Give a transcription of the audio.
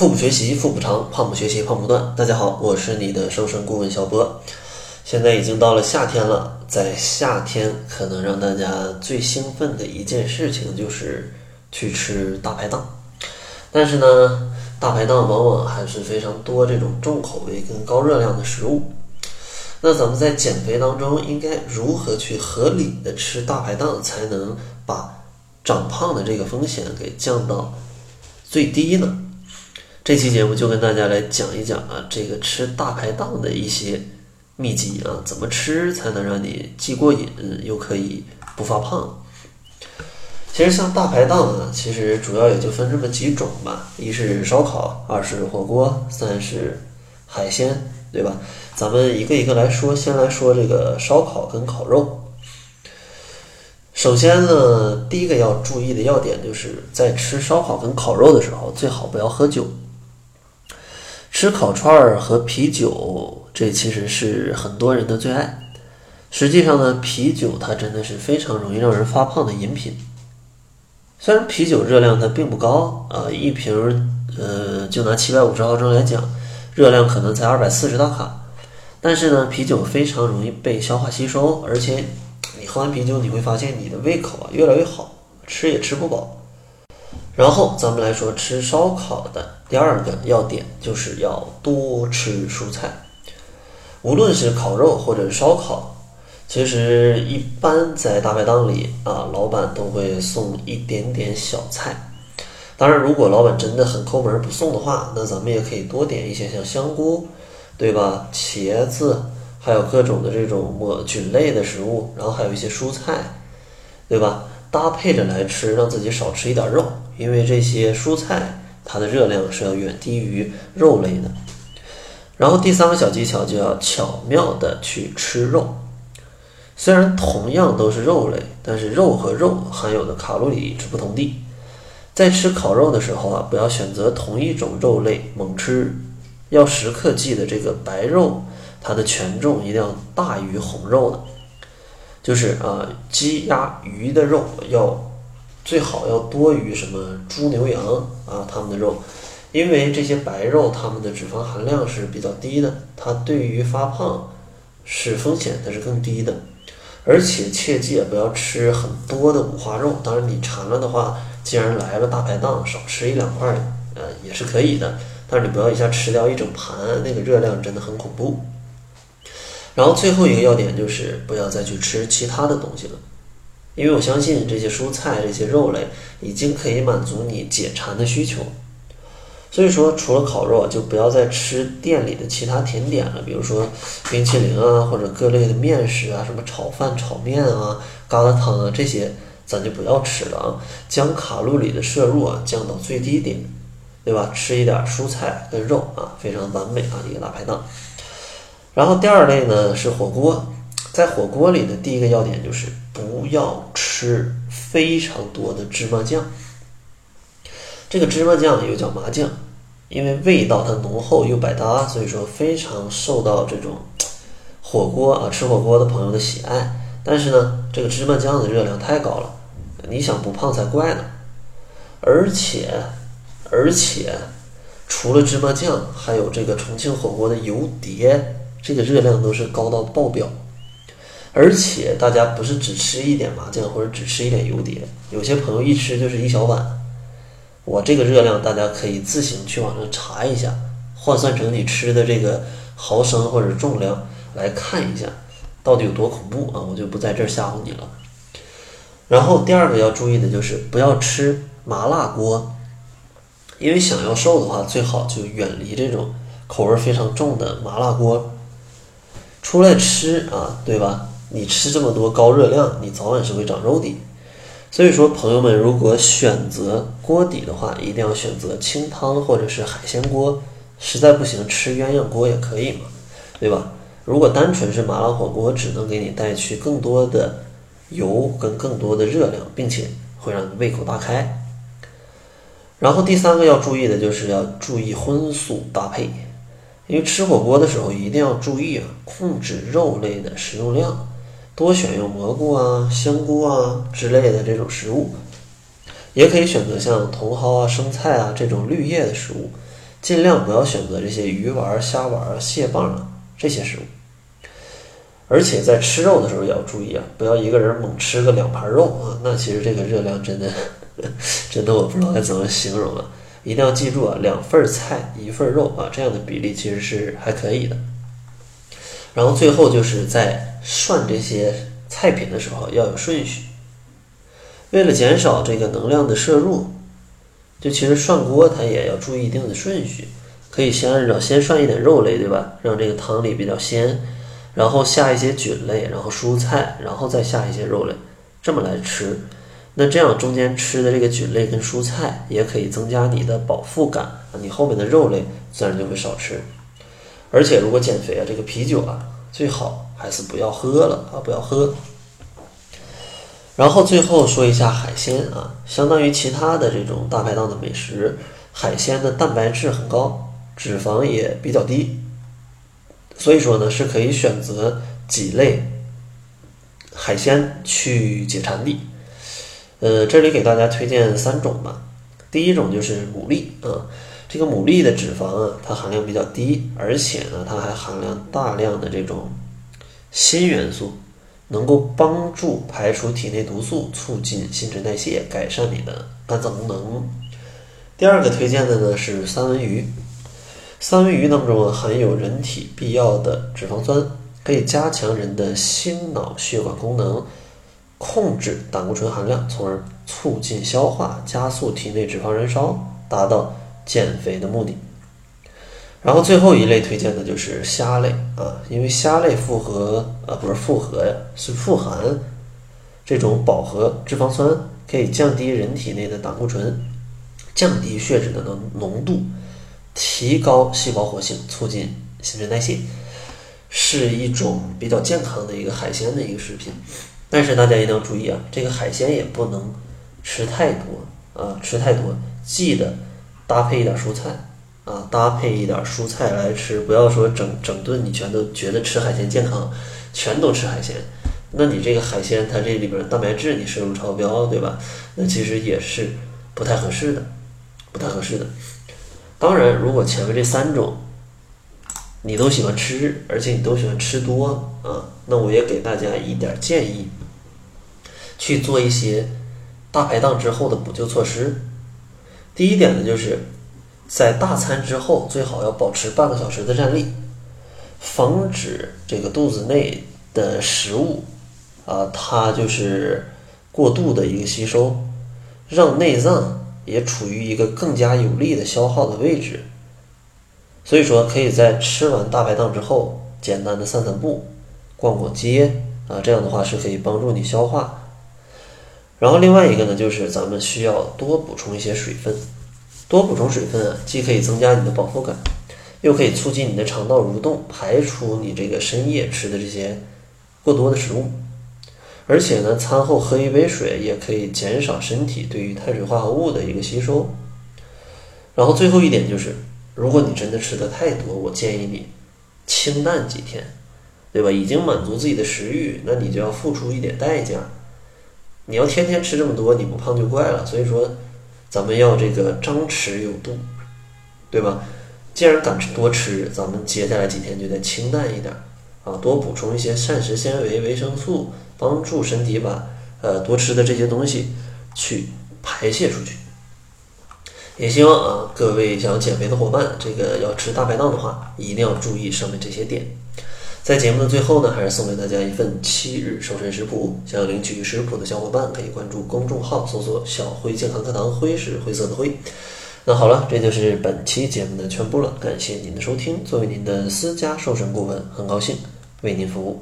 腹部学习腹部长，胖不学习胖不断。大家好，我是你的瘦身顾问小波。现在已经到了夏天了，在夏天可能让大家最兴奋的一件事情就是去吃大排档。但是呢，大排档往往还是非常多这种重口味跟高热量的食物。那咱们在减肥当中应该如何去合理的吃大排档，才能把长胖的这个风险给降到最低呢？这期节目就跟大家来讲一讲啊，这个吃大排档的一些秘籍啊，怎么吃才能让你既过瘾又可以不发胖？其实像大排档啊，其实主要也就分这么几种吧，一是烧烤，二是火锅，三是海鲜，对吧？咱们一个一个来说，先来说这个烧烤跟烤肉。首先呢，第一个要注意的要点就是在吃烧烤跟烤肉的时候，最好不要喝酒。吃烤串儿和啤酒，这其实是很多人的最爱。实际上呢，啤酒它真的是非常容易让人发胖的饮品。虽然啤酒热量它并不高啊，一瓶呃，就拿七百五十毫升来讲，热量可能才二百四十大卡。但是呢，啤酒非常容易被消化吸收，而且你喝完啤酒，你会发现你的胃口啊越来越好，吃也吃不饱。然后咱们来说吃烧烤的第二个要点，就是要多吃蔬菜。无论是烤肉或者烧烤，其实一般在大排档里啊，老板都会送一点点小菜。当然，如果老板真的很抠门不送的话，那咱们也可以多点一些像香菇，对吧？茄子，还有各种的这种抹菌类的食物，然后还有一些蔬菜，对吧？搭配着来吃，让自己少吃一点肉。因为这些蔬菜它的热量是要远低于肉类的，然后第三个小技巧就要巧妙的去吃肉。虽然同样都是肉类，但是肉和肉含有的卡路里是不同的。在吃烤肉的时候啊，不要选择同一种肉类猛吃，要时刻记得这个白肉它的权重一定要大于红肉的，就是啊鸡鸭鱼的肉要。最好要多于什么猪牛羊啊，它们的肉，因为这些白肉它们的脂肪含量是比较低的，它对于发胖是风险它是更低的，而且切记不要吃很多的五花肉，当然你馋了的话，既然来了大排档，少吃一两块呃也是可以的，但是你不要一下吃掉一整盘，那个热量真的很恐怖。然后最后一个要点就是不要再去吃其他的东西了。因为我相信这些蔬菜、这些肉类已经可以满足你解馋的需求，所以说除了烤肉，就不要再吃店里的其他甜点了，比如说冰淇淋啊，或者各类的面食啊，什么炒饭、炒面啊、疙瘩汤啊，这些咱就不要吃了啊，将卡路里的摄入啊降到最低点，对吧？吃一点蔬菜跟肉啊，非常完美啊，一个大排档。然后第二类呢是火锅。在火锅里的第一个要点就是不要吃非常多的芝麻酱。这个芝麻酱又叫麻酱，因为味道它浓厚又百搭，所以说非常受到这种火锅啊吃火锅的朋友的喜爱。但是呢，这个芝麻酱的热量太高了，你想不胖才怪呢。而且，而且除了芝麻酱，还有这个重庆火锅的油碟，这个热量都是高到爆表。而且大家不是只吃一点麻酱或者只吃一点油碟，有些朋友一吃就是一小碗。我这个热量大家可以自行去网上查一下，换算成你吃的这个毫升或者重量来看一下，到底有多恐怖啊！我就不在这儿吓唬你了。然后第二个要注意的就是不要吃麻辣锅，因为想要瘦的话，最好就远离这种口味非常重的麻辣锅。出来吃啊，对吧？你吃这么多高热量，你早晚是会长肉的。所以说，朋友们，如果选择锅底的话，一定要选择清汤或者是海鲜锅。实在不行，吃鸳鸯锅也可以嘛，对吧？如果单纯是麻辣火锅，只能给你带去更多的油跟更多的热量，并且会让你胃口大开。然后第三个要注意的就是要注意荤素搭配，因为吃火锅的时候一定要注意啊，控制肉类的食用量。多选用蘑菇啊、香菇啊之类的这种食物，也可以选择像茼蒿啊、生菜啊这种绿叶的食物，尽量不要选择这些鱼丸、虾丸、蟹棒啊这些食物。而且在吃肉的时候也要注意啊，不要一个人猛吃个两盘肉啊，那其实这个热量真的，真的我不知道该怎么形容了。一定要记住啊，两份菜一份肉啊，这样的比例其实是还可以的。然后最后就是在涮这些菜品的时候要有顺序，为了减少这个能量的摄入，就其实涮锅它也要注意一定的顺序，可以先按照先涮一点肉类，对吧？让这个汤里比较鲜，然后下一些菌类，然后蔬菜，然后再下一些肉类，这么来吃。那这样中间吃的这个菌类跟蔬菜也可以增加你的饱腹感，你后面的肉类自然就会少吃。而且如果减肥啊，这个啤酒啊最好还是不要喝了啊，不要喝。然后最后说一下海鲜啊，相当于其他的这种大排档的美食，海鲜的蛋白质很高，脂肪也比较低，所以说呢是可以选择几类海鲜去解馋的。呃，这里给大家推荐三种吧。第一种就是牡蛎啊，这个牡蛎的脂肪啊，它含量比较低，而且呢，它还含量大量的这种锌元素，能够帮助排除体内毒素，促进新陈代谢，改善你的肝脏功能。第二个推荐的呢是三文鱼，三文鱼当中啊含有人体必要的脂肪酸，可以加强人的心脑血管功能。控制胆固醇含量，从而促进消化，加速体内脂肪燃烧，达到减肥的目的。然后最后一类推荐的就是虾类啊，因为虾类复合啊不是复合呀，是富含这种饱和脂肪酸，可以降低人体内的胆固醇，降低血脂的浓浓度，提高细胞活性，促进新陈代谢，是一种比较健康的一个海鲜的一个食品。但是大家一定要注意啊，这个海鲜也不能吃太多啊，吃太多记得搭配一点蔬菜啊，搭配一点蔬菜来吃，不要说整整顿你全都觉得吃海鲜健康，全都吃海鲜，那你这个海鲜它这里边蛋白质你摄入超标，对吧？那其实也是不太合适的，不太合适的。当然，如果前面这三种你都喜欢吃，而且你都喜欢吃多啊，那我也给大家一点建议。去做一些大排档之后的补救措施。第一点呢，就是在大餐之后最好要保持半个小时的站立，防止这个肚子内的食物啊，它就是过度的一个吸收，让内脏也处于一个更加有力的消耗的位置。所以说，可以在吃完大排档之后，简单的散散步、逛逛街啊，这样的话是可以帮助你消化。然后另外一个呢，就是咱们需要多补充一些水分，多补充水分啊，既可以增加你的饱腹感，又可以促进你的肠道蠕动，排出你这个深夜吃的这些过多的食物。而且呢，餐后喝一杯水也可以减少身体对于碳水化合物的一个吸收。然后最后一点就是，如果你真的吃的太多，我建议你清淡几天，对吧？已经满足自己的食欲，那你就要付出一点代价。你要天天吃这么多，你不胖就怪了。所以说，咱们要这个张弛有度，对吧？既然敢吃多吃，咱们接下来几天就得清淡一点啊，多补充一些膳食纤维、维生素，帮助身体把呃多吃的这些东西去排泄出去。也希望啊，各位想减肥的伙伴，这个要吃大排档的话，一定要注意上面这些点。在节目的最后呢，还是送给大家一份七日瘦身食谱。想要领取食谱的小伙伴，可以关注公众号，搜索“小辉健康课堂”，辉是灰色的灰。那好了，这就是本期节目的全部了。感谢您的收听。作为您的私家瘦身顾问，很高兴为您服务。